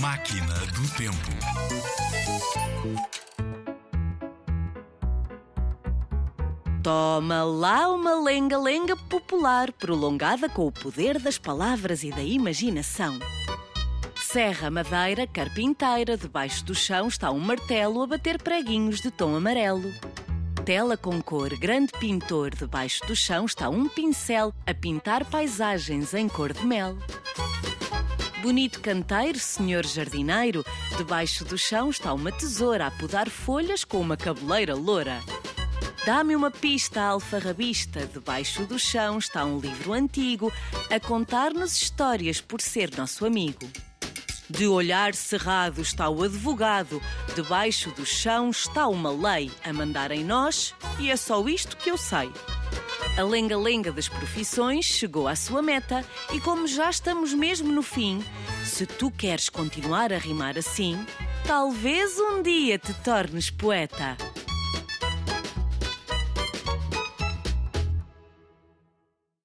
Máquina do Tempo. Toma lá uma lenga-lenga popular, prolongada com o poder das palavras e da imaginação. Serra Madeira, carpinteira, debaixo do chão está um martelo a bater preguinhos de tom amarelo. Tela com cor, grande pintor, debaixo do chão está um pincel a pintar paisagens em cor de mel. Bonito canteiro, senhor jardineiro, debaixo do chão está uma tesoura a podar folhas com uma cabeleira loura. Dá-me uma pista alfarrabista, debaixo do chão está um livro antigo a contar-nos histórias por ser nosso amigo. De olhar cerrado está o advogado, debaixo do chão está uma lei a mandar em nós e é só isto que eu sei. A lenga-lenga das profissões chegou à sua meta e, como já estamos mesmo no fim, se tu queres continuar a rimar assim, talvez um dia te tornes poeta.